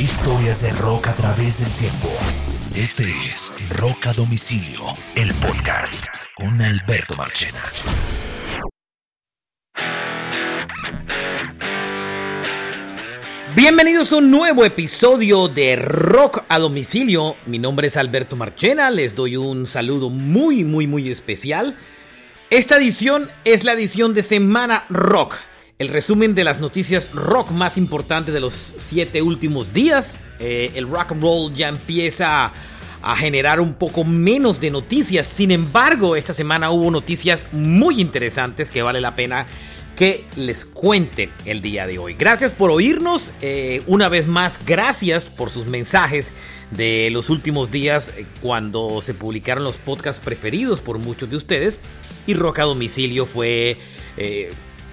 Historias de rock a través del tiempo. Este es Rock a Domicilio, el podcast con Alberto Marchena. Bienvenidos a un nuevo episodio de Rock a Domicilio. Mi nombre es Alberto Marchena, les doy un saludo muy, muy, muy especial. Esta edición es la edición de Semana Rock, el resumen de las noticias rock más importantes de los siete últimos días. Eh, el rock and roll ya empieza a generar un poco menos de noticias, sin embargo, esta semana hubo noticias muy interesantes que vale la pena que les cuente el día de hoy. Gracias por oírnos. Eh, una vez más, gracias por sus mensajes de los últimos días eh, cuando se publicaron los podcasts preferidos por muchos de ustedes. Y Roca Domicilio fue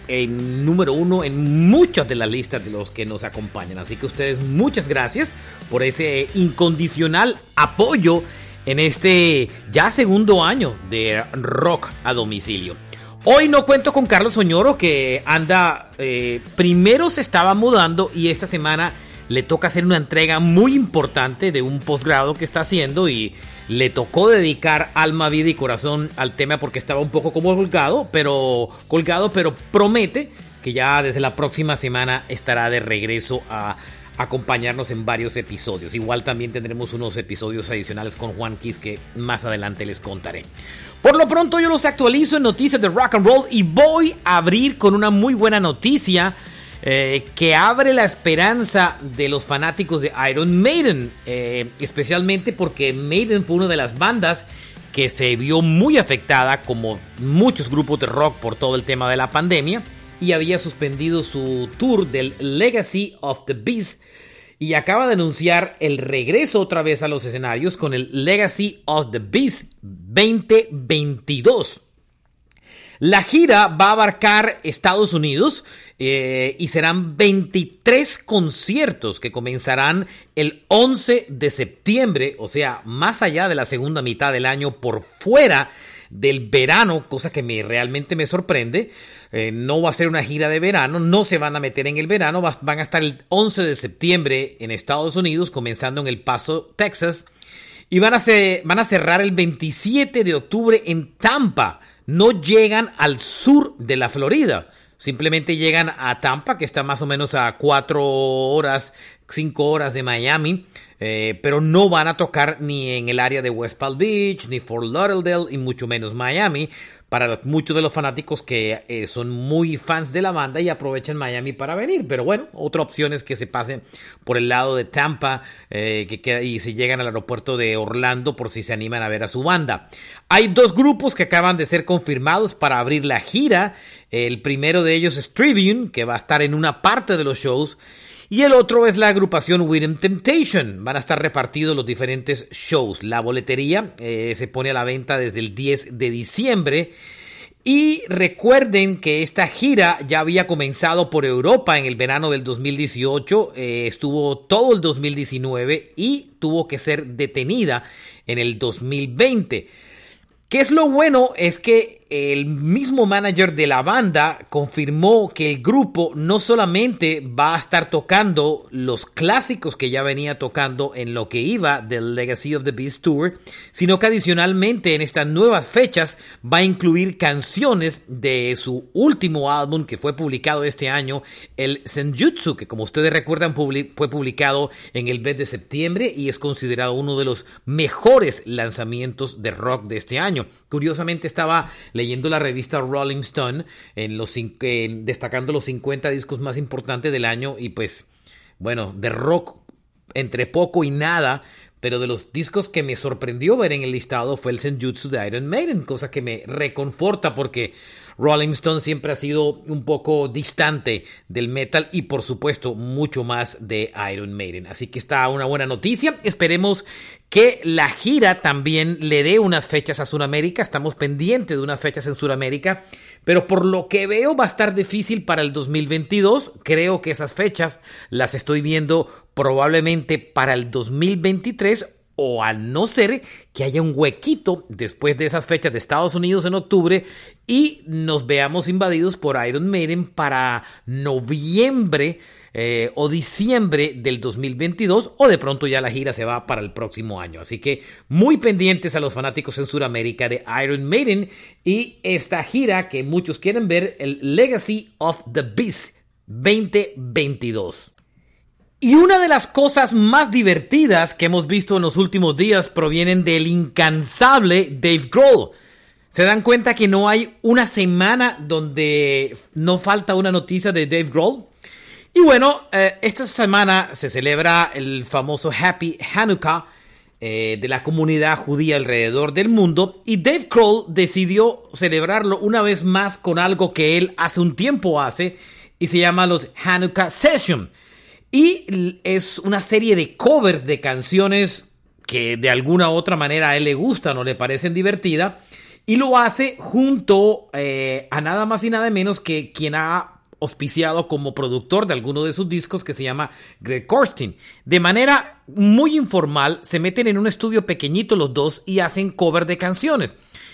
el número uno en muchas de las listas de los que nos acompañan. Así que ustedes muchas gracias por ese incondicional apoyo en este ya segundo año de Rock a Domicilio. Hoy no cuento con Carlos Oñoro que anda, eh, primero se estaba mudando y esta semana le toca hacer una entrega muy importante de un posgrado que está haciendo y le tocó dedicar alma, vida y corazón al tema porque estaba un poco como colgado, pero colgado, pero promete que ya desde la próxima semana estará de regreso a acompañarnos en varios episodios. Igual también tendremos unos episodios adicionales con Juan Kiss que más adelante les contaré. Por lo pronto yo los actualizo en noticias de rock and roll y voy a abrir con una muy buena noticia eh, que abre la esperanza de los fanáticos de Iron Maiden, eh, especialmente porque Maiden fue una de las bandas que se vio muy afectada como muchos grupos de rock por todo el tema de la pandemia y había suspendido su tour del Legacy of the Beast y acaba de anunciar el regreso otra vez a los escenarios con el Legacy of the Beast 2022. La gira va a abarcar Estados Unidos eh, y serán 23 conciertos que comenzarán el 11 de septiembre, o sea, más allá de la segunda mitad del año por fuera del verano, cosa que me, realmente me sorprende. Eh, no va a ser una gira de verano, no se van a meter en el verano, van a estar el 11 de septiembre en Estados Unidos, comenzando en El Paso, Texas, y van a, van a cerrar el 27 de octubre en Tampa. No llegan al sur de la Florida. Simplemente llegan a Tampa, que está más o menos a cuatro horas, cinco horas de Miami, eh, pero no van a tocar ni en el área de West Palm Beach, ni Fort Lauderdale, y mucho menos Miami, para muchos de los fanáticos que eh, son muy fans de la banda y aprovechan Miami para venir. Pero bueno, otra opción es que se pasen por el lado de Tampa eh, y se llegan al aeropuerto de Orlando por si se animan a ver a su banda. Hay dos grupos que acaban de ser confirmados para abrir la gira. El primero de ellos es Trivium, que va a estar en una parte de los shows. Y el otro es la agrupación Within Temptation. Van a estar repartidos los diferentes shows. La boletería eh, se pone a la venta desde el 10 de diciembre. Y recuerden que esta gira ya había comenzado por Europa en el verano del 2018, eh, estuvo todo el 2019 y tuvo que ser detenida en el 2020. ¿Qué es lo bueno? Es que el mismo manager de la banda confirmó que el grupo no solamente va a estar tocando los clásicos que ya venía tocando en lo que iba del Legacy of the Beast Tour, sino que adicionalmente en estas nuevas fechas va a incluir canciones de su último álbum que fue publicado este año, el Senjutsu, que como ustedes recuerdan fue publicado en el mes de septiembre y es considerado uno de los mejores lanzamientos de rock de este año. Curiosamente estaba leyendo la revista Rolling Stone, en los, destacando los 50 discos más importantes del año y pues, bueno, de rock entre poco y nada, pero de los discos que me sorprendió ver en el listado fue el Senjutsu de Iron Maiden, cosa que me reconforta porque Rolling Stone siempre ha sido un poco distante del metal y por supuesto mucho más de Iron Maiden. Así que está una buena noticia. Esperemos que la gira también le dé unas fechas a Sudamérica. Estamos pendientes de unas fechas en Sudamérica, pero por lo que veo va a estar difícil para el 2022. Creo que esas fechas las estoy viendo probablemente para el 2023 o al no ser que haya un huequito después de esas fechas de Estados Unidos en octubre y nos veamos invadidos por Iron Maiden para noviembre eh, o diciembre del 2022 o de pronto ya la gira se va para el próximo año. Así que muy pendientes a los fanáticos en Sudamérica de Iron Maiden y esta gira que muchos quieren ver, el Legacy of the Beast 2022. Y una de las cosas más divertidas que hemos visto en los últimos días provienen del incansable Dave Grohl. Se dan cuenta que no hay una semana donde no falta una noticia de Dave Grohl. Y bueno, eh, esta semana se celebra el famoso Happy Hanukkah eh, de la comunidad judía alrededor del mundo y Dave Grohl decidió celebrarlo una vez más con algo que él hace un tiempo hace y se llama los Hanukkah Session. Y es una serie de covers de canciones que de alguna u otra manera a él le gustan o le parecen divertidas. Y lo hace junto eh, a nada más y nada menos que quien ha auspiciado como productor de alguno de sus discos que se llama Greg Korstin. De manera muy informal se meten en un estudio pequeñito los dos y hacen cover de canciones.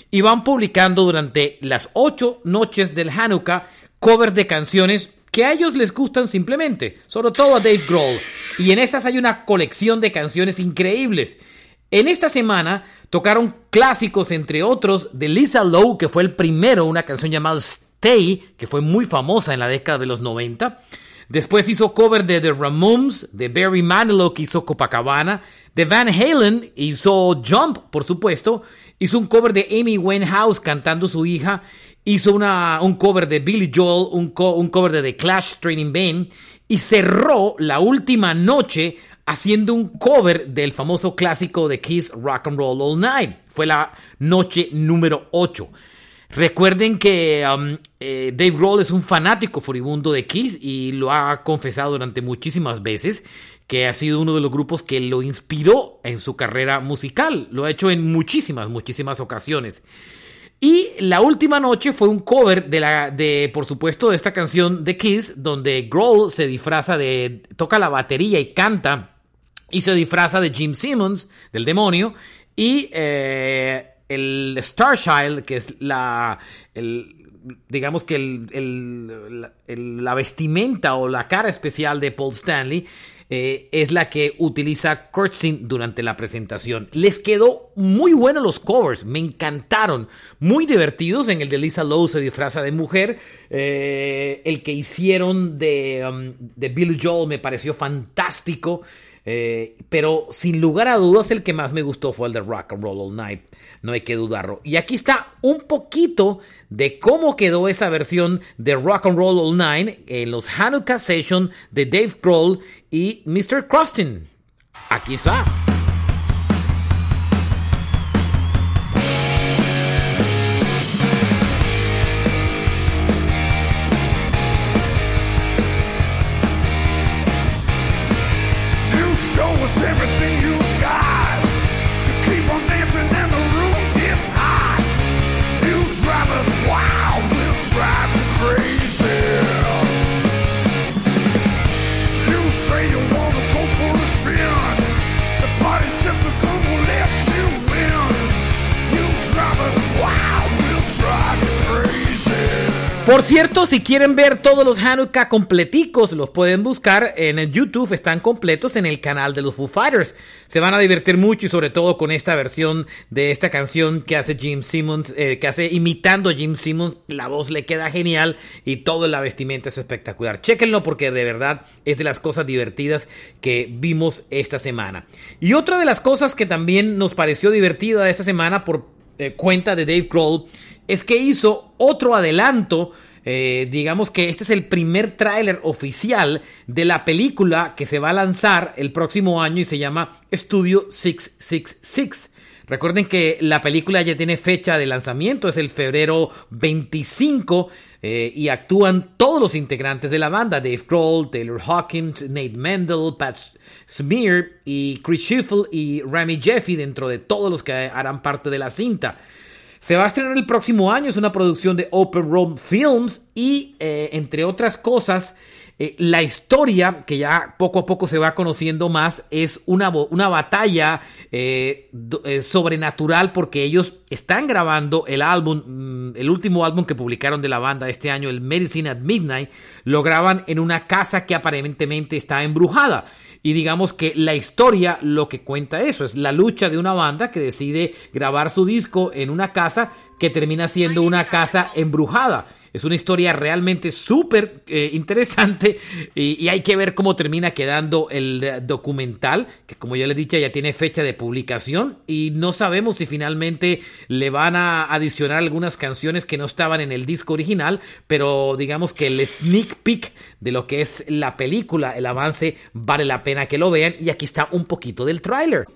Y van publicando durante las ocho noches del Hanukkah covers de canciones que a ellos les gustan simplemente, sobre todo a Dave Grohl. Y en esas hay una colección de canciones increíbles. En esta semana tocaron clásicos, entre otros, de Lisa Lowe, que fue el primero, una canción llamada Stay, que fue muy famosa en la década de los 90. Después hizo cover de The Ramones, de Barry Manilow, que hizo Copacabana, de Van Halen, hizo Jump, por supuesto, hizo un cover de Amy Winehouse cantando su hija, hizo un cover de Billy Joel, un, un cover de The Clash Training Band y cerró la última noche haciendo un cover del famoso clásico de Kiss Rock and Roll All Night. Fue la noche número 8. Recuerden que um, eh, Dave Grohl es un fanático furibundo de Kiss y lo ha confesado durante muchísimas veces que ha sido uno de los grupos que lo inspiró en su carrera musical. Lo ha hecho en muchísimas, muchísimas ocasiones. Y la última noche fue un cover de la, de, por supuesto, de esta canción de Kiss, donde Grohl se disfraza de, toca la batería y canta, y se disfraza de Jim Simmons, del demonio, y eh, el Starchild, que es la, digamos que la vestimenta o la cara especial de Paul Stanley, eh, es la que utiliza Kurtzin durante la presentación. Les quedó muy bueno los covers, me encantaron, muy divertidos. En el de Lisa Lowe se disfraza de mujer. Eh, el que hicieron de, um, de Billy Joel me pareció fantástico. Eh, pero sin lugar a dudas el que más me gustó fue el de Rock and Roll All Night. No hay que dudarlo. Y aquí está un poquito de cómo quedó esa versión de Rock and Roll All Night en los Hanukkah Session de Dave Grohl y Mr. Crostin. Aquí está. Por cierto, si quieren ver todos los Hanukkah completicos, los pueden buscar en YouTube, están completos en el canal de los Foo Fighters. Se van a divertir mucho y sobre todo con esta versión de esta canción que hace Jim Simmons, eh, que hace imitando a Jim Simmons, la voz le queda genial y todo la vestimenta es espectacular. Chéquenlo porque de verdad es de las cosas divertidas que vimos esta semana. Y otra de las cosas que también nos pareció divertida esta semana por eh, cuenta de Dave Grohl es que hizo otro adelanto. Eh, digamos que este es el primer tráiler oficial de la película que se va a lanzar el próximo año y se llama Studio 666. Recuerden que la película ya tiene fecha de lanzamiento, es el febrero 25 eh, y actúan todos los integrantes de la banda, Dave Grohl, Taylor Hawkins, Nate Mendel, Pat Smear y Chris Schiffel y Rami Jeffy dentro de todos los que harán parte de la cinta. Se va a estrenar el próximo año, es una producción de Open Road Films y, eh, entre otras cosas, Eh, la historia, que ya poco a poco se va conociendo más, es una, una batalla eh, eh, sobrenatural porque ellos están grabando el álbum, mm, el último álbum que publicaron de la banda este año, el Medicine at Midnight, lo graban en una casa que aparentemente está embrujada. Y digamos que la historia lo que cuenta eso es la lucha de una banda que decide grabar su disco en una casa que termina siendo una casa embrujada. Es una historia realmente súper eh, interesante y, hay que ver cómo termina quedando el documental, que como ya les he dicho ya tiene fecha de publicación y no sabemos si finalmente le van a adicionar algunas canciones que no estaban en el disco original, pero digamos que el sneak peek de lo que es la película, el avance, vale la pena que lo vean y aquí está un poquito del tráiler.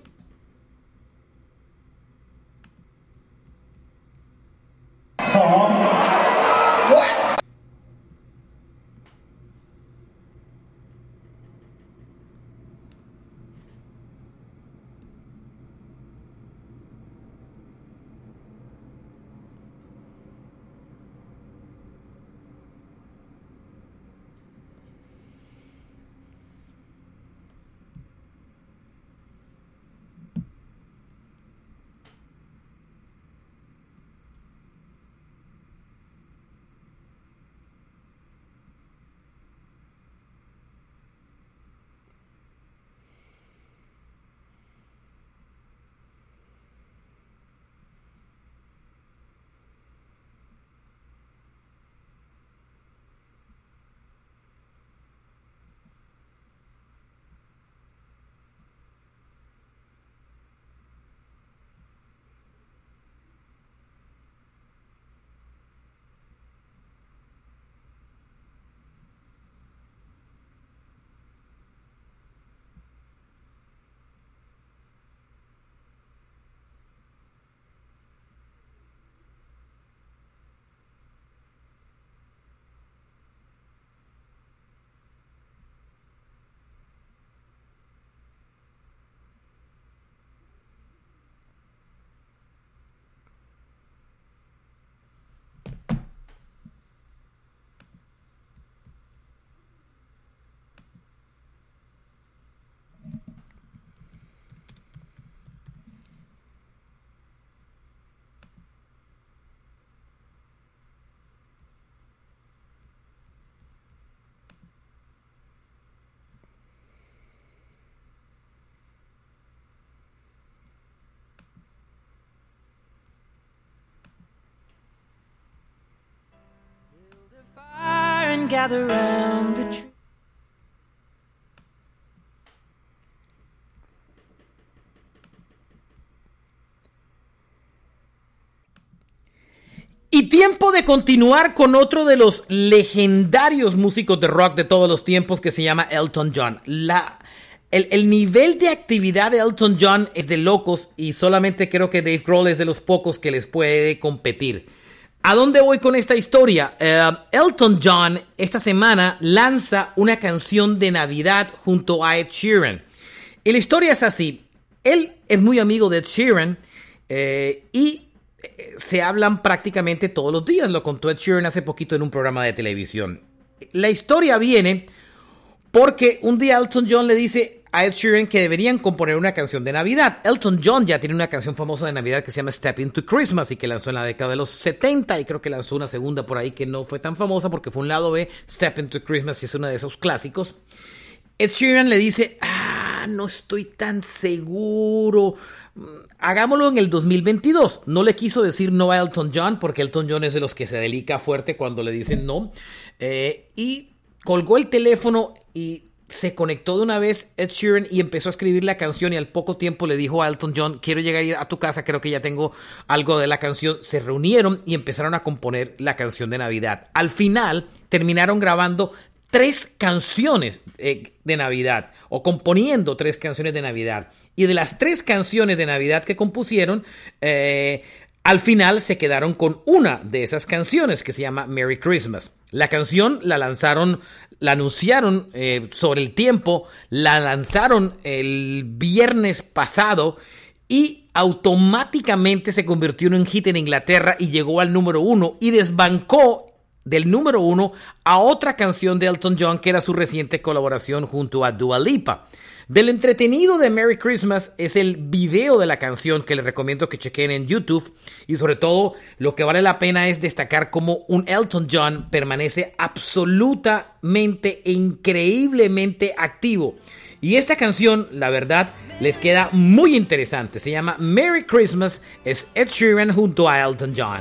Y tiempo de continuar con otro de los legendarios músicos de rock de todos los tiempos que se llama Elton John. La, el, el, nivel de actividad de Elton John es de locos y solamente creo que Dave Grohl es de los pocos que les puede competir. ¿A dónde voy con esta historia? Eh, Elton John esta semana lanza una canción de Navidad junto a Ed Sheeran. Y la historia es así. Él es muy amigo de Ed Sheeran eh, y eh, se hablan prácticamente todos los días. Lo contó Ed Sheeran hace poquito en un programa de televisión. La historia viene porque un día Elton John le dice, a Ed Sheeran que deberían componer una canción de Navidad. Elton John ya tiene una canción famosa de Navidad que se llama Step Into Christmas y que lanzó en la década de los 70 y creo que lanzó una segunda por ahí que no fue tan famosa porque fue un lado B, Step Into Christmas y es uno de esos clásicos. Ed Sheeran le dice, ah, no estoy tan seguro, hagámoslo en el 2022. No le quiso decir no a Elton John porque Elton John es de los que se delica fuerte cuando le dicen no. Eh, y colgó el teléfono y se conectó de una vez Ed Sheeran y empezó a escribir la canción y al poco tiempo le dijo a Elton John, quiero llegar a tu casa, creo que ya tengo algo de la canción. Se reunieron y empezaron a componer la canción de Navidad. Al final terminaron grabando tres canciones eh, de Navidad o componiendo tres canciones de Navidad. Y de las tres canciones de Navidad que compusieron, eh, al final se quedaron con una de esas canciones que se llama Merry Christmas. La canción la lanzaron la anunciaron eh, sobre el tiempo, la lanzaron el viernes pasado y automáticamente se convirtió en un hit en Inglaterra y llegó al número uno y desbancó del número uno a otra canción de Elton John que era su reciente colaboración junto a Dua Lipa. Del entretenido de Merry Christmas es el video de la canción que les recomiendo que chequen en YouTube y sobre todo lo que vale la pena es destacar cómo un Elton John permanece absolutamente e increíblemente activo. Y esta canción, la verdad, les queda muy interesante. Se llama Merry Christmas, es Ed Sheeran junto a Elton John.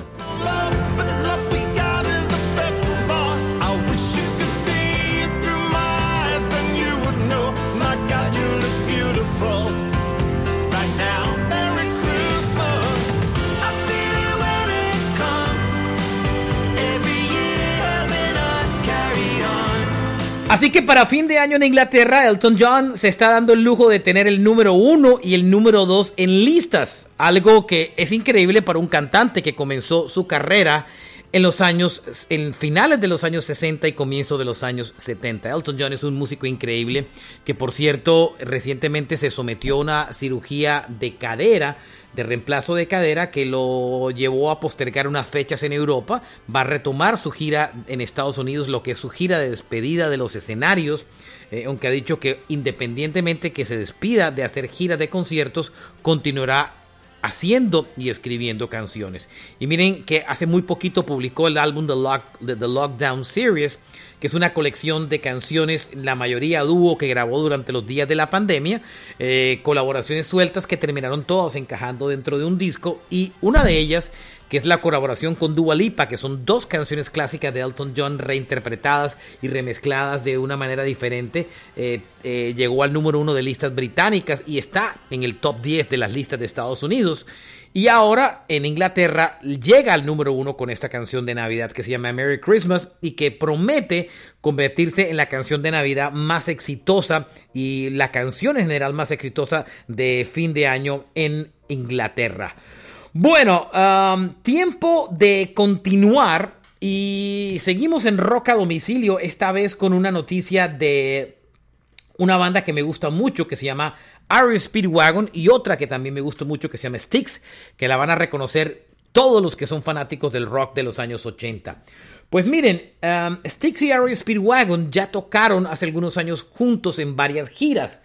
Así que para fin de año en Inglaterra, Elton John se está dando el lujo de tener el número uno y el número dos en listas. Algo que es increíble para un cantante que comenzó su carrera en los años, en finales de los años 60 y comienzo de los años 70. Elton John es un músico increíble que, por cierto, recientemente se sometió a una cirugía de cadera de reemplazo de cadera que lo llevó a postergar unas fechas en Europa. Va a retomar su gira en Estados Unidos, lo que es su gira de despedida de los escenarios. Eh, aunque ha dicho que independientemente que se despida de hacer gira de conciertos, continuará haciendo y escribiendo canciones. Y miren que hace muy poquito publicó el álbum The, The Lockdown Series, que es una colección de canciones, la mayoría dúo que grabó durante los días de la pandemia, eh, colaboraciones sueltas que terminaron todas encajando dentro de un disco y una de ellas que es la colaboración con Dua Lipa, que son dos canciones clásicas de Elton John reinterpretadas y remezcladas de una manera diferente. Eh, eh, llegó al número uno de listas británicas y está en el top 10 de las listas de Estados Unidos. Y ahora en Inglaterra llega al número uno con esta canción de Navidad que se llama Merry Christmas y que promete convertirse en la canción de Navidad más exitosa y la canción en general más exitosa de fin de año en Inglaterra. Bueno, um, tiempo de continuar y seguimos en Roca Domicilio, esta vez con una noticia de una banda que me gusta mucho que se llama Speed Speedwagon y otra que también me gusta mucho que se llama Styx, que la van a reconocer todos los que son fanáticos del rock de los años 80. Pues miren, um, Styx y Speed Speedwagon ya tocaron hace algunos años juntos en varias giras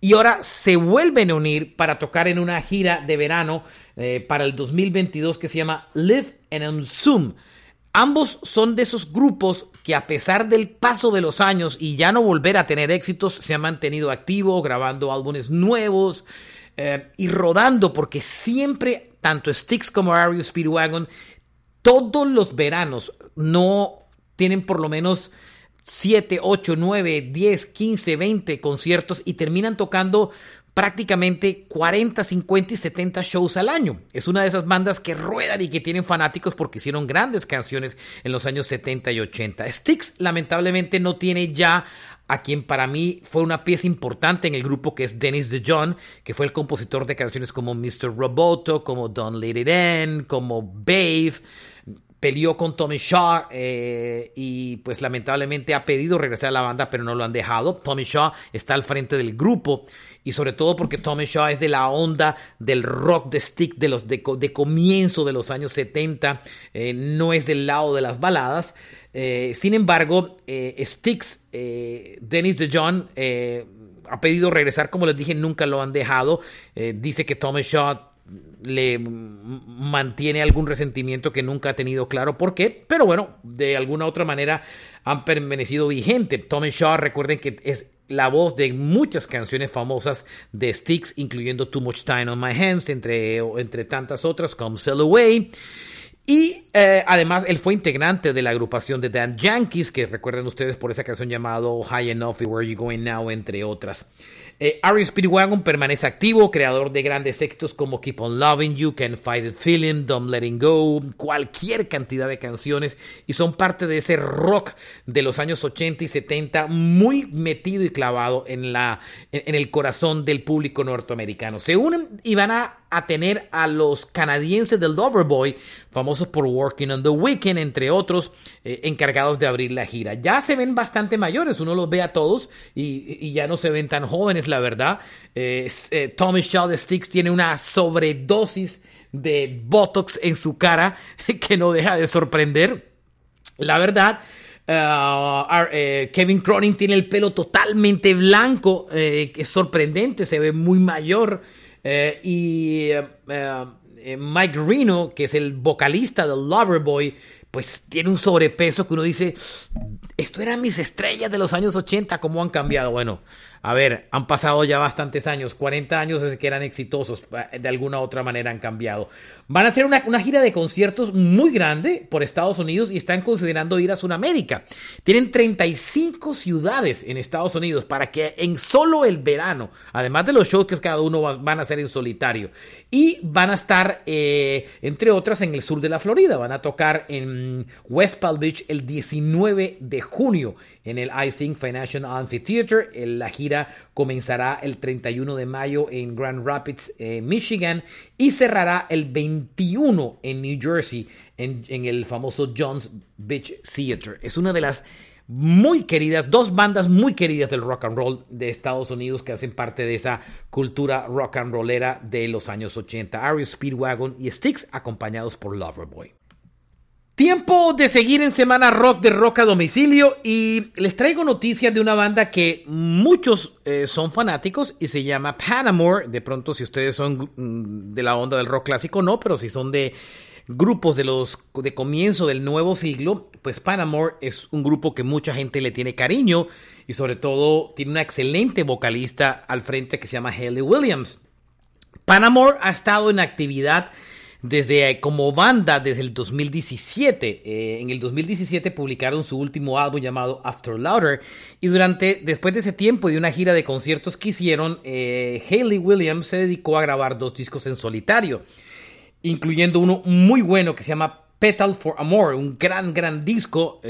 y ahora se vuelven a unir para tocar en una gira de verano eh, para el 2022 que se llama Live and Zoom. Ambos son de esos grupos que a pesar del paso de los años y ya no volver a tener éxitos, se han mantenido activos, grabando álbumes nuevos eh, y rodando, porque siempre, tanto Styx como Ario Speedwagon, todos los veranos no tienen por lo menos 7, 8, 9, 10, 15, 20 conciertos y terminan tocando prácticamente 40, 50 y 70 shows al año. Es una de esas bandas que ruedan y que tienen fanáticos porque hicieron grandes canciones en los años 70 y 80. Styx lamentablemente no tiene ya a quien para mí fue una pieza importante en el grupo que es Dennis DeJohn, que fue el compositor de canciones como Mr. Roboto, como Don't Let It End, como Babe peleó con Tommy Shaw eh, y pues lamentablemente ha pedido regresar a la banda pero no lo han dejado. Tommy Shaw está al frente del grupo y sobre todo porque Tommy Shaw es de la onda del rock de stick de los de, comienzo de los años 70, eh, no es del lado de las baladas. Eh, sin embargo, Sticks, Dennis DeJohn, ha pedido regresar, como les dije, nunca lo han dejado. dice que Tommy Shaw le mantiene algún resentimiento que nunca ha tenido claro por qué, pero bueno, de alguna otra manera han permanecido vigentes. Tommy Shaw, recuerden que es la voz de muchas canciones famosas de Styx, incluyendo Too Much Time on My Hands, entre, entre tantas otras, como Sell Away. Y eh, además él fue integrante de la agrupación de Dan Yankees, que recuerden ustedes por esa canción llamado High Enough y Where You Going Now, entre otras. Eh, Ari Speedwagon permanece activo, creador de grandes éxitos como Keep on Loving You, Can't Fight the Feeling, Don't Letting Go, cualquier cantidad de canciones y son parte de ese rock de los años 80 y 70 muy metido y clavado en, la, en, el corazón del público norteamericano. Se unen y van a, tener a los canadienses del Loverboy, famosos por Working on the Weekend, entre otros, eh, encargados de abrir la gira. Ya se ven bastante mayores, uno los ve a todos y, ya no se ven tan jóvenes la verdad. Eh, eh, Tommy Shaw Sticks tiene una sobredosis de Botox en su cara que no deja de sorprender. La verdad, uh, Kevin Cronin tiene el pelo totalmente blanco, que es sorprendente, se ve muy mayor. Y Mike Reno, que es el vocalista del Loverboy, pues tiene un sobrepeso que uno dice, esto eran mis estrellas de los años 80, ¿cómo han cambiado? Bueno, a ver, han pasado ya bastantes años, 40 años desde que eran exitosos, de alguna u otra manera han cambiado. Van a hacer una, gira de conciertos muy grande por Estados Unidos y están considerando ir a Sudamérica. Tienen 35 ciudades en Estados Unidos para que en solo el verano, además de los shows que cada uno van a hacer en solitario, y van a estar, eh, entre otras, en el sur de la Florida. Van a tocar en West Palm Beach el 19 de junio en el Icing Financial Amphitheater. La gira comenzará el 31 de mayo en Grand Rapids, eh, Michigan, y cerrará el 21 en New Jersey, en, el famoso John's Beach Theater. Es una de las muy queridas, dos bandas muy queridas del rock and roll de Estados Unidos que hacen parte de esa cultura rock and rollera de los años 80. Ari Speedwagon y Styx acompañados por Loverboy. Tiempo de seguir en Semana Rock de Rock a Domicilio y les traigo noticias de una banda que muchos eh, son fanáticos y se llama Panamore. De pronto si ustedes son mm, de la onda del rock clásico no, pero si son de grupos de los de comienzo del nuevo siglo, pues Panamore es un grupo que mucha gente le tiene cariño y sobre todo tiene una excelente vocalista al frente que se llama Haley Williams. Panamore ha estado en actividad desde eh, como banda desde el 2017. Eh, en el 2017 publicaron su último álbum llamado After Louder y durante después de ese tiempo y de una gira de conciertos que hicieron, eh, Hayley Williams se dedicó a grabar dos discos en solitario, incluyendo uno muy bueno que se llama Petal for Amor, un gran, gran disco.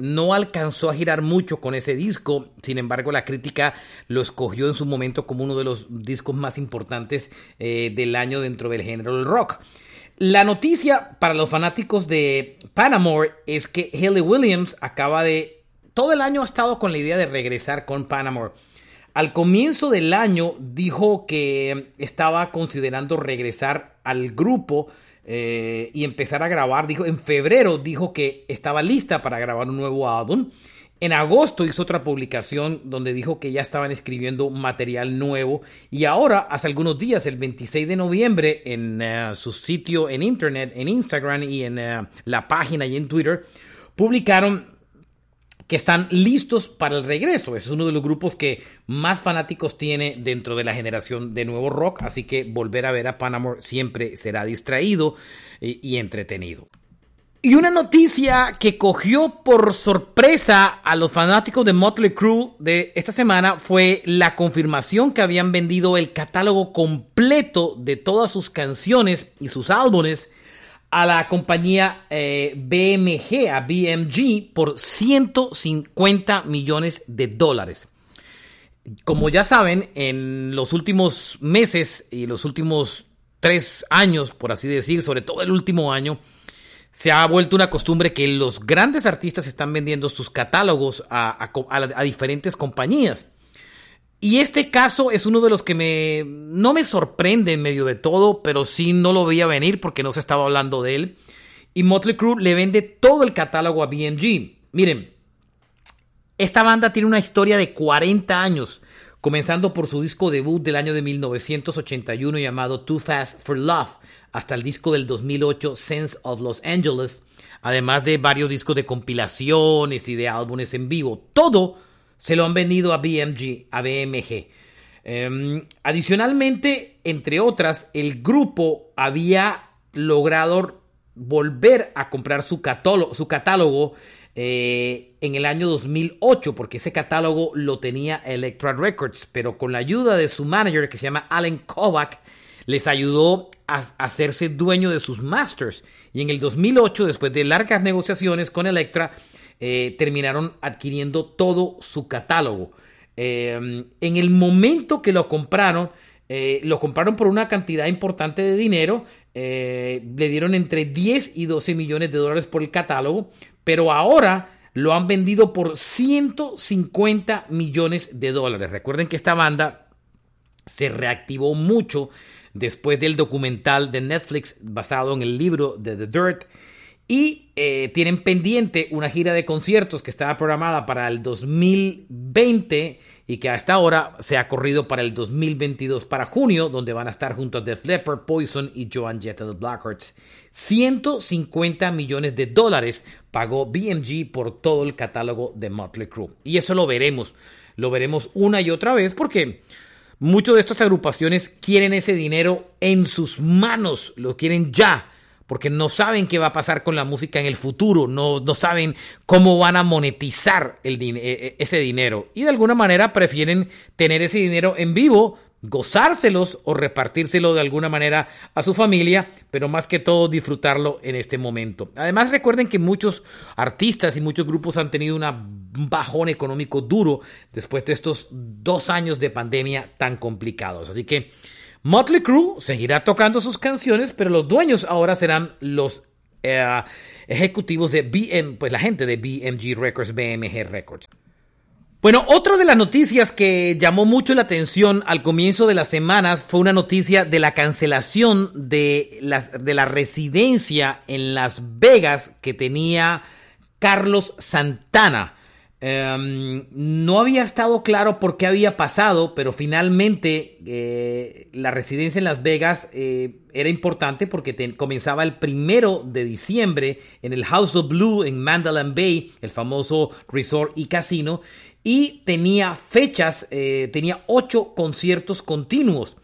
no alcanzó a girar mucho con ese disco, sin embargo la crítica lo escogió en su momento como uno de los discos más importantes del año dentro del género del rock. La noticia para los fanáticos de Panamore es que Haley Williams acaba de... Todo el año ha estado con la idea de regresar con Panamore. Al comienzo del año dijo que estaba considerando regresar al grupo eh, y empezar a grabar. Dijo, en febrero dijo que estaba lista para grabar un nuevo álbum. En agosto hizo otra publicación donde dijo que ya estaban escribiendo material nuevo y ahora, hace algunos días, el 26 de noviembre, en eh, su sitio en internet, en Instagram y en eh, la página y en Twitter, publicaron que están listos para el regreso. es uno de los grupos que más fanáticos tiene dentro de la generación de nuevo rock, así que volver a ver a Panamore siempre será distraído y entretenido. Y una noticia que cogió por sorpresa a los fanáticos de Motley Crue de esta semana fue la confirmación que habían vendido el catálogo completo de todas sus canciones y sus álbumes a la compañía eh, BMG, a BMG, por 150 millones de dólares. Como ya saben, en los últimos meses y los últimos tres años, por así decir, sobre todo el último año, se ha vuelto una costumbre que los grandes artistas están vendiendo sus catálogos a, diferentes compañías. Y este caso es uno de los que me no me sorprende en medio de todo, pero sí no lo veía venir porque no se estaba hablando de él. Y Motley Crue le vende todo el catálogo a BMG. Miren, esta banda tiene una historia de 40 años, comenzando por su disco debut del año de 1981 llamado Too Fast for Love hasta el disco del 2008 Sense of Los Angeles, además de varios discos de compilaciones y de álbumes en vivo. Todo se lo han vendido a BMG, a BMG. Em, adicionalmente, entre otras, el grupo había logrado volver a comprar su catálogo, su catálogo eh, en el año 2008, porque ese catálogo lo tenía Electra Records, pero con la ayuda de su manager que se llama Alan Kovac, les ayudó a hacerse dueño de sus masters. Y en el 2008, después de largas negociaciones con Electra, eh, terminaron adquiriendo todo su catálogo. Em, en el momento que lo compraron, eh, lo compraron por una cantidad importante de dinero, eh, le dieron entre 10 y 12 millones de dólares por el catálogo, pero ahora lo han vendido por 150 millones de dólares. Recuerden que esta banda se reactivó mucho después del documental de Netflix basado en el libro de The Dirt. Y eh, tienen pendiente una gira de conciertos que estaba programada para el 2020 y que hasta ahora se ha corrido para el 2022 para junio, donde van a estar junto a Def Leppard, Poison y Joan Jett de Blackhearts. 150 millones de dólares pagó BMG por todo el catálogo de Motley Crue. Y eso lo veremos, lo veremos una y otra vez porque muchas de estas agrupaciones quieren ese dinero en sus manos, lo quieren ya porque no saben qué va a pasar con la música en el futuro, no, no saben cómo van a monetizar e, e, ese dinero y de alguna manera prefieren tener ese dinero en vivo, gozárselos o repartírselo de alguna manera a su familia, pero más que todo disfrutarlo en este momento. Además recuerden que muchos artistas y muchos grupos han tenido un bajón económico duro después de estos dos años de pandemia tan complicados. Así que Motley Crue seguirá tocando sus canciones, pero los dueños ahora serán los eh, ejecutivos de BM, pues la gente de BMG Records, BMG Records. Bueno, otra de las noticias que llamó mucho la atención al comienzo de las semanas fue una noticia de la cancelación de la, de la residencia en Las Vegas que tenía Carlos Santana. Em, no había estado claro por qué había pasado, pero finalmente eh, la residencia en Las Vegas eh, era importante porque comenzaba el primero de diciembre en el House of Blue en Mandalay Bay, el famoso resort y casino, y tenía fechas, eh, tenía ocho conciertos continuos.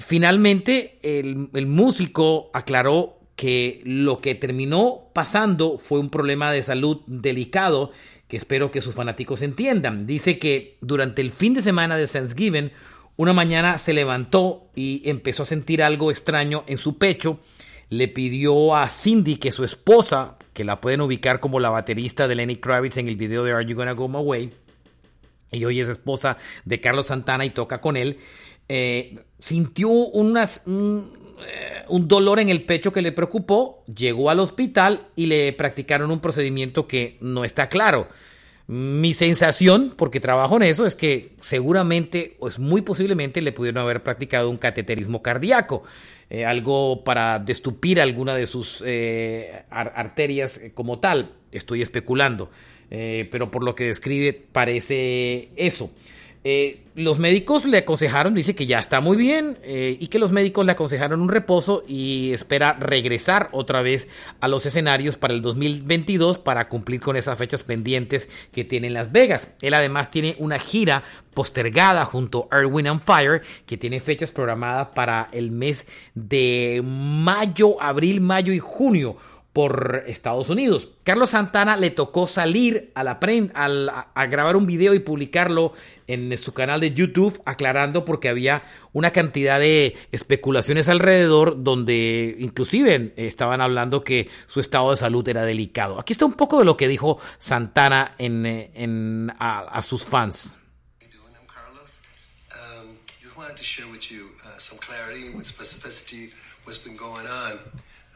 finalmente el músico aclaró que lo que terminó pasando fue un problema de salud delicado que espero que sus fanáticos entiendan. Dice que durante el fin de semana de Thanksgiving, una mañana se levantó y empezó a sentir algo extraño en su pecho. Le pidió a Cindy, que su esposa, que la pueden ubicar como la baterista de Lenny Kravitz en el video de Are You Gonna Go My Way, y hoy es esposa de Carlos Santana y toca con él, eh, sintió unas, eh, un dolor en el pecho que le preocupó, llegó al hospital y le practicaron un procedimiento que no está claro. Mi sensación, porque trabajo en eso, es que seguramente o es muy posiblemente le pudieron haber practicado un cateterismo cardíaco, eh, algo para destupir alguna de sus eh, arterias como tal. Estoy especulando, pero por lo que describe parece eso. Eh, los médicos le aconsejaron, dice que ya está muy bien eh, y que los médicos le aconsejaron un reposo y espera regresar otra vez a los escenarios para el 2022 para cumplir con esas fechas pendientes que tiene en Las Vegas. Él además tiene una gira postergada junto a Erwin and Fire que tiene fechas programadas para el mes de mayo, abril, mayo y junio por Estados Unidos. Carlos Santana le tocó salir a, la a, grabar un video y publicarlo en su canal de YouTube aclarando porque había una cantidad de especulaciones alrededor donde inclusive estaban hablando que su estado de salud era delicado. Aquí está un poco de lo que dijo Santana en, a, sus fans.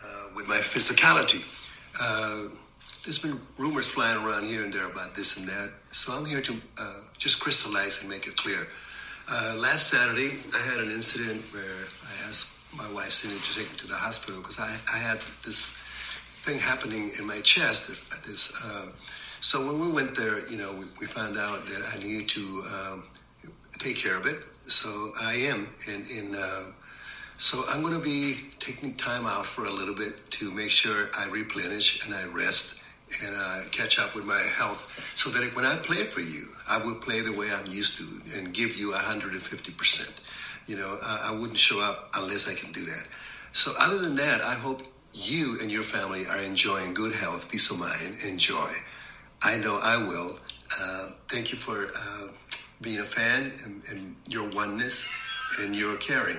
Uh, with my physicality. Uh, there's been rumors flying around here and there about this and that, so I'm here to uh, just crystallize and make it clear. Uh, last Saturday, I had an incident where I asked my wife Cindy to take me to the hospital because I, I had this thing happening in my chest. This, uh, so when we went there, you know, we, we found out that I needed to um, take care of it. So I am in in uh, so I'm going to be taking time out for a little bit to make sure I replenish and I rest and uh, catch up with my health so that when I play for you, I will play the way I'm used to and give you 150%. You know, I, I wouldn't show up unless I can do that. So other than that, I hope you and your family are enjoying good health, peace of mind, and joy. I know I will. Uh, thank you for uh, being a fan and, and your oneness and your caring.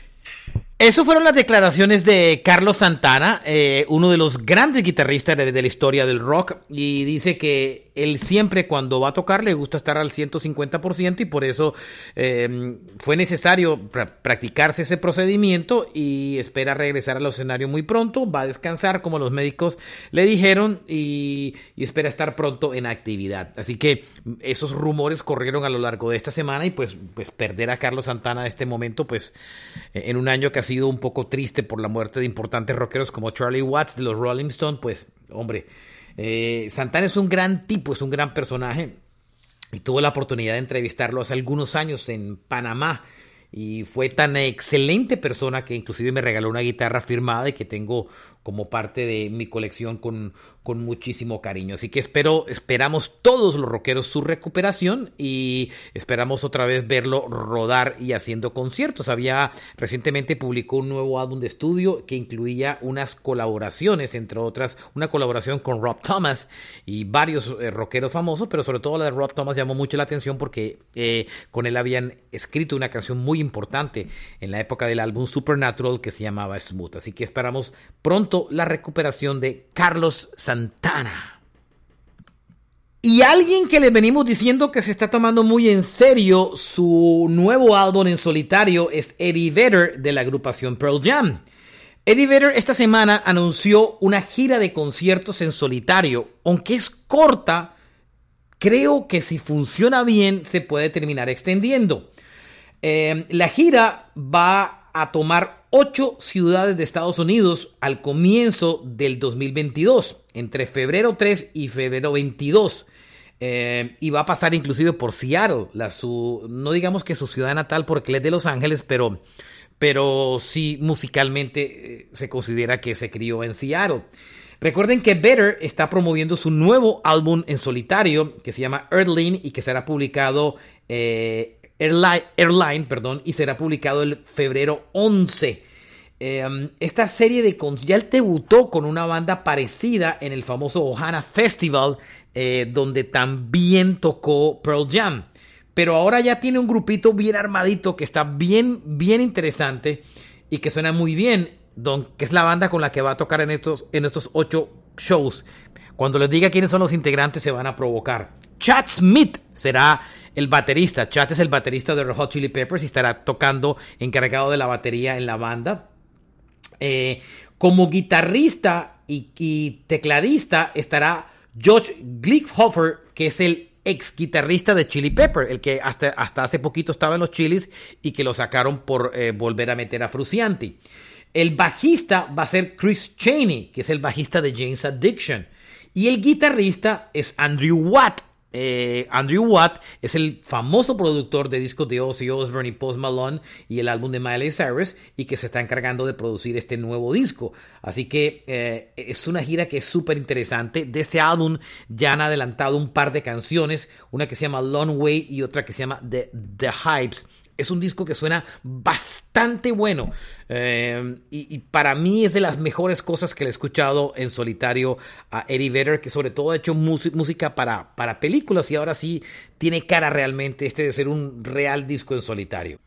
Eso fueron las declaraciones de Carlos Santana, eh, uno de los grandes guitarristas de, la historia del rock, y dice que él siempre cuando va a tocar le gusta estar al 150% y por eso em, fue necesario practicarse ese procedimiento y espera regresar al escenario muy pronto, va a descansar como los médicos le dijeron y, espera estar pronto en actividad. Así que esos rumores corrieron a lo largo de esta semana y pues, pues perder a Carlos Santana en este momento, pues en un año casi sido un poco triste por la muerte de importantes rockeros como Charlie Watts de los Rolling Stones, pues, hombre, eh, Santana es un gran tipo, es un gran personaje. Y tuve la oportunidad de entrevistarlo hace algunos años en Panamá y fue tan excelente persona que inclusive me regaló una guitarra firmada y que tengo como parte de mi colección con, con muchísimo cariño. Así que espero, esperamos todos los rockeros su recuperación y esperamos otra vez verlo rodar y haciendo conciertos. Había recientemente publicó un nuevo álbum de estudio que incluía unas colaboraciones, entre otras, una colaboración con Rob Thomas y varios eh, rockeros famosos, pero sobre todo la de Rob Thomas llamó mucho la atención porque eh, con él habían escrito una canción muy importante en la época del álbum Supernatural que se llamaba Smooth. Así que esperamos pronto la recuperación de Carlos Santana. Y alguien que le venimos diciendo que se está tomando muy en serio su nuevo álbum en solitario es Eddie Vedder de la agrupación Pearl Jam. Eddie Vedder esta semana anunció una gira de conciertos en solitario, aunque es corta, creo que si funciona bien se puede terminar extendiendo. Eh, la gira va a tomar ocho ciudades de Estados Unidos al comienzo del 2022, entre febrero 3 y febrero 22. Eh, y va a pasar inclusive por Seattle, la su, no digamos que su ciudad natal porque es de Los Ángeles, pero, pero sí musicalmente eh, se considera que se crió en Seattle. Recuerden que Better está promoviendo su nuevo álbum en solitario que se llama Earthling y que será publicado eh, Airline, perdón, y será publicado el febrero 11. Em, esta serie de ya él debutó con una banda parecida en el famoso Ohana Festival, eh, donde también tocó Pearl Jam. Pero ahora ya tiene un grupito bien armadito que está bien, bien interesante y que suena muy bien, don, que es la banda con la que va a tocar en estos, en estos ocho shows. Cuando les diga quiénes son los integrantes se van a provocar. Chad Smith será el baterista. Chad es el baterista de Red Hot Chili Peppers y estará tocando encargado de la batería en la banda. Eh, como guitarrista y, tecladista estará George Glickhofer, que es el ex guitarrista de Chili Pepper, el que hasta, hace poquito estaba en los Chilis y que lo sacaron por eh, volver a meter a Frucianti. El bajista va a ser Chris Cheney, que es el bajista de James Addiction. Y el guitarrista es Andrew Watt, eh, Andrew Watt es el famoso productor de discos de Ozzy Osbourne y Post Malone y el álbum de Miley Cyrus y que se está encargando de producir este nuevo disco. Así que eh, es una gira que es súper interesante. De ese álbum ya han adelantado un par de canciones, una que se llama Long Way y otra que se llama The, The Hypes es un disco que suena bastante bueno. Eh, y, para mí es de las mejores cosas que le he escuchado en solitario a Eddie Vedder, que sobre todo ha hecho música para, para películas y ahora sí tiene cara realmente este de ser un real disco en solitario.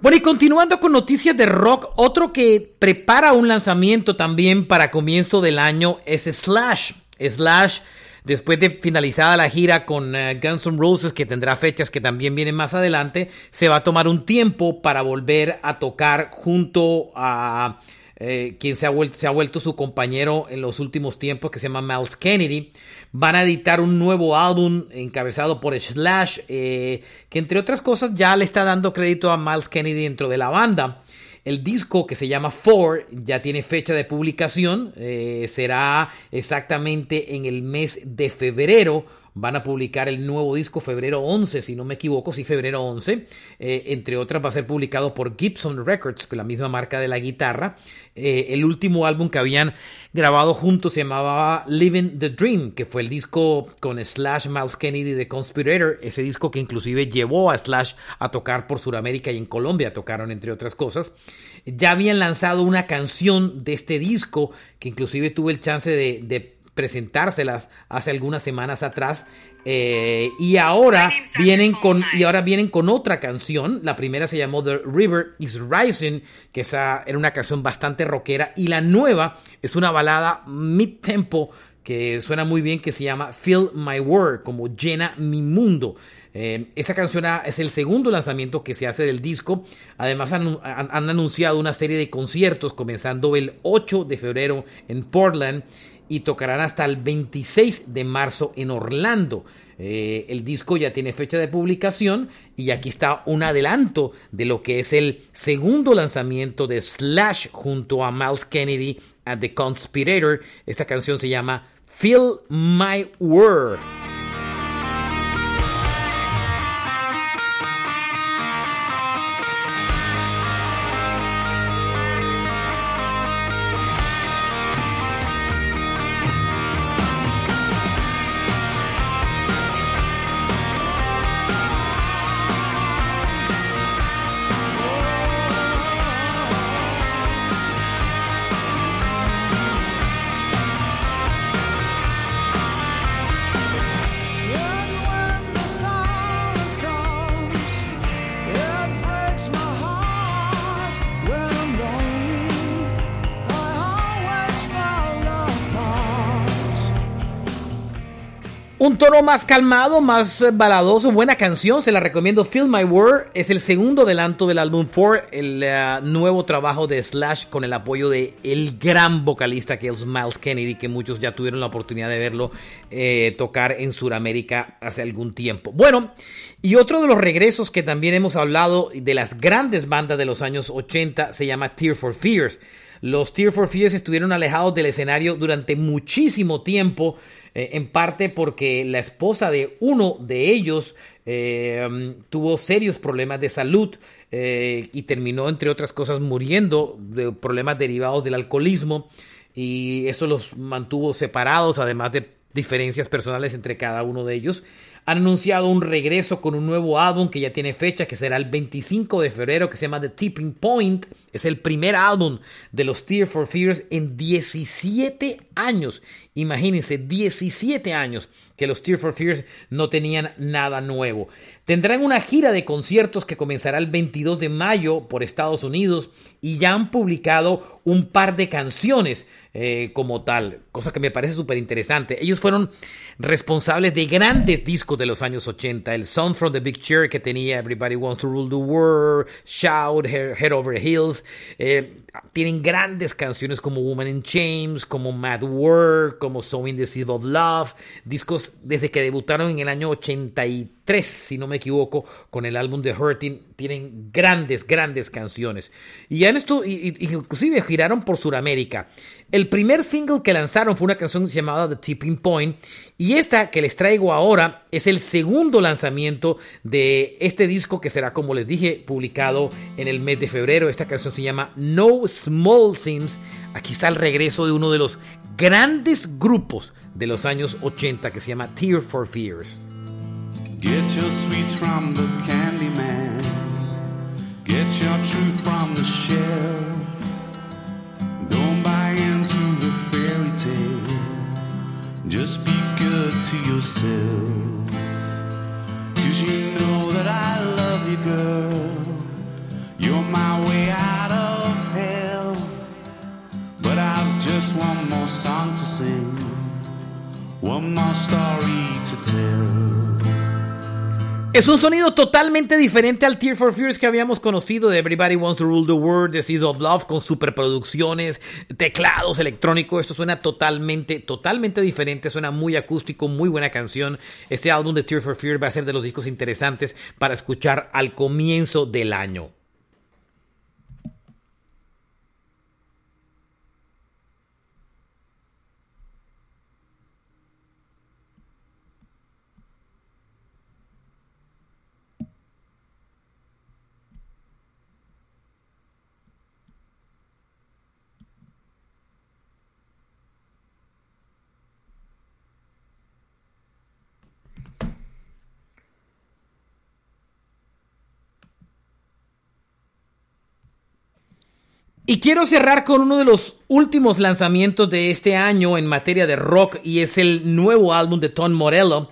Bueno, y continuando con noticias de rock, otro que prepara un lanzamiento también para comienzo del año es Slash. Slash Después de finalizada la gira con eh, Guns N' Roses, que tendrá fechas que también vienen más adelante, se va a tomar un tiempo para volver a tocar junto a eh, quien se ha, vuelto, su compañero en los últimos tiempos, que se llama Miles Kennedy. Van a editar un nuevo álbum encabezado por Slash, eh, que entre otras cosas ya le está dando crédito a Miles Kennedy dentro de la banda. El disco que se llama Four ya tiene fecha de publicación, eh, será exactamente en el mes de febrero van a publicar el nuevo disco febrero 11, si no me equivoco, sí, febrero 11. Eh, entre otras va a ser publicado por Gibson Records, que la misma marca de la guitarra. Eh, el último álbum que habían grabado juntos se llamaba Living the Dream, que fue el disco con Slash Miles Kennedy de Conspirator, ese disco que inclusive llevó a Slash a tocar por Sudamérica y en Colombia tocaron entre otras cosas. Ya habían lanzado una canción de este disco que inclusive tuve el chance de presentárselas hace algunas semanas atrás eh, y ahora vienen con y ahora vienen con otra canción. La primera se llamó The River is Rising que esa era una canción bastante rockera y la nueva es una balada mid tempo que suena muy bien que se llama Fill My World como llena mi mundo. Eh, esa canción es el segundo lanzamiento que se hace del disco. Además han, han, anunciado una serie de conciertos comenzando el 8 de febrero en Portland y tocarán hasta el 26 de marzo en Orlando. Eh, el disco ya tiene fecha de publicación y aquí está un adelanto de lo que es el segundo lanzamiento de Slash junto a Miles Kennedy a The Conspirator. Esta canción se llama Feel My World. Más calmado, más eh, baladoso, buena canción, se la recomiendo. Feel My World es el segundo adelanto del álbum 4, el eh, nuevo trabajo de Slash con el apoyo de el gran vocalista que es Miles Kennedy, que muchos ya tuvieron la oportunidad de verlo eh, tocar en Sudamérica hace algún tiempo. Bueno, y otro de los regresos que también hemos hablado de las grandes bandas de los años 80 se llama Tear for Fears. Los Tear for Fears estuvieron alejados del escenario durante muchísimo tiempo, eh, en parte porque la esposa de uno de ellos eh, tuvo serios problemas de salud eh, y terminó, entre otras cosas, muriendo de problemas derivados del alcoholismo y eso los mantuvo separados, además de diferencias personales entre cada uno de ellos. Han anunciado un regreso con un nuevo álbum que ya tiene fecha, que será el 25 de febrero, que se llama The Tipping Point. Es el primer álbum de los Tear for Fears en 17 años. Imagínense, 17 años que los Tear for Fears no tenían nada nuevo. Tendrán una gira de conciertos que comenzará el 22 de mayo por Estados Unidos y ya han publicado un par de canciones eh, como tal, cosa que me parece súper interesante. Ellos fueron responsables de grandes discos de los años 80, el Song from the Big Chair que tenía Everybody Wants to Rule the World, Shout, Head Over Hills, eh, tienen grandes canciones como Woman in Chains, como Mad World, como Sowing the Seed of Love, discos desde que debutaron en el año 83, si no me equivoco, con el álbum The Hurting, tienen grandes, grandes canciones. Y han esto, y, inclusive giraron por Sudamérica. El primer single que lanzaron fue una canción llamada The Tipping Point, y esta que les traigo ahora es el segundo lanzamiento de este disco que será, como les dije, publicado en el mes de febrero. Esta canción se llama No Small Sims. Aquí está el regreso de uno de los grandes grupos de los años 80 que se llama Tear for Fears. Your sweets from the candy man. Get your truth from the shelf. Don't buy into the fairy tale. Just be good to yourself. Cause you know that I love you, girl. You're my way out of hell. But I've just one more song to sing. One more story to tell. Es un sonido totalmente diferente al Tear for Fears que habíamos conocido de Everybody Wants to Rule the World, The Seas of Love, con superproducciones, teclados electrónicos. Esto suena totalmente, totalmente diferente. Suena muy acústico, muy buena canción. Este álbum de Tear for Fears va a ser de los discos interesantes para escuchar al comienzo del año. Y quiero cerrar con uno de los últimos lanzamientos de este año en materia de rock y es el nuevo álbum de Tom Morello.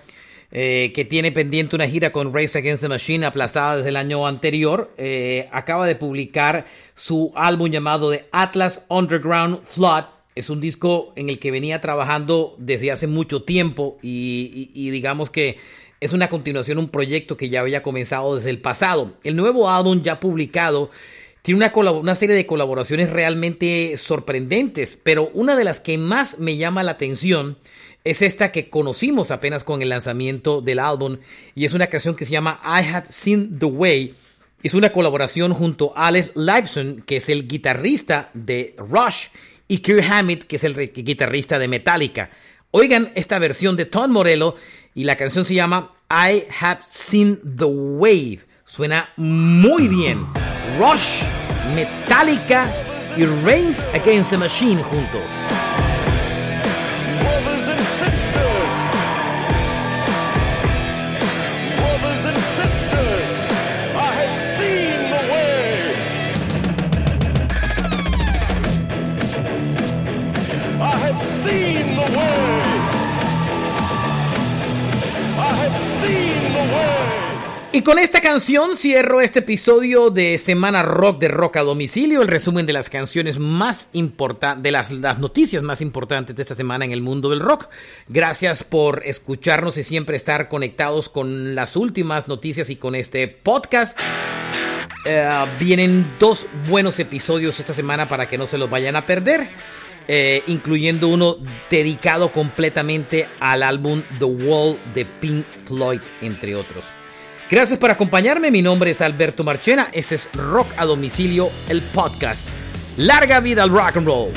Eh, que tiene pendiente una gira con Race Against the Machine aplazada desde el año anterior, eh, acaba de publicar su álbum llamado The Atlas Underground Flood. Es un disco en el que venía trabajando desde hace mucho tiempo y digamos que es una continuación, un proyecto que ya había comenzado desde el pasado. El nuevo álbum ya publicado tiene una, una, serie de colaboraciones realmente sorprendentes, pero una de las que más me llama la atención es esta que conocimos apenas con el lanzamiento del álbum y es una canción que se llama I Have Seen the Way. Es una colaboración junto a Alex Lifeson, que es el guitarrista de Rush, y Kirk Hammett, que es el guitarrista de Metallica. Oigan esta versión de Tom Morello y la canción se llama I Have Seen the Wave. Suena muy bien. Rush, Metallica y Race Against the Machine juntos. Y con esta canción cierro este episodio de Semana Rock de Rock a Domicilio, el resumen de las canciones más importantes, de las, noticias más importantes de esta semana en el mundo del rock. Gracias por escucharnos y siempre estar conectados con las últimas noticias y con este podcast. Eh, vienen dos buenos episodios esta semana para que no se los vayan a perder. Eh, incluyendo uno dedicado completamente al álbum The Wall de Pink Floyd, entre otros. Gracias por acompañarme. Mi nombre es Alberto Marchena. Este es Rock a Domicilio, el podcast. Larga vida al rock and roll.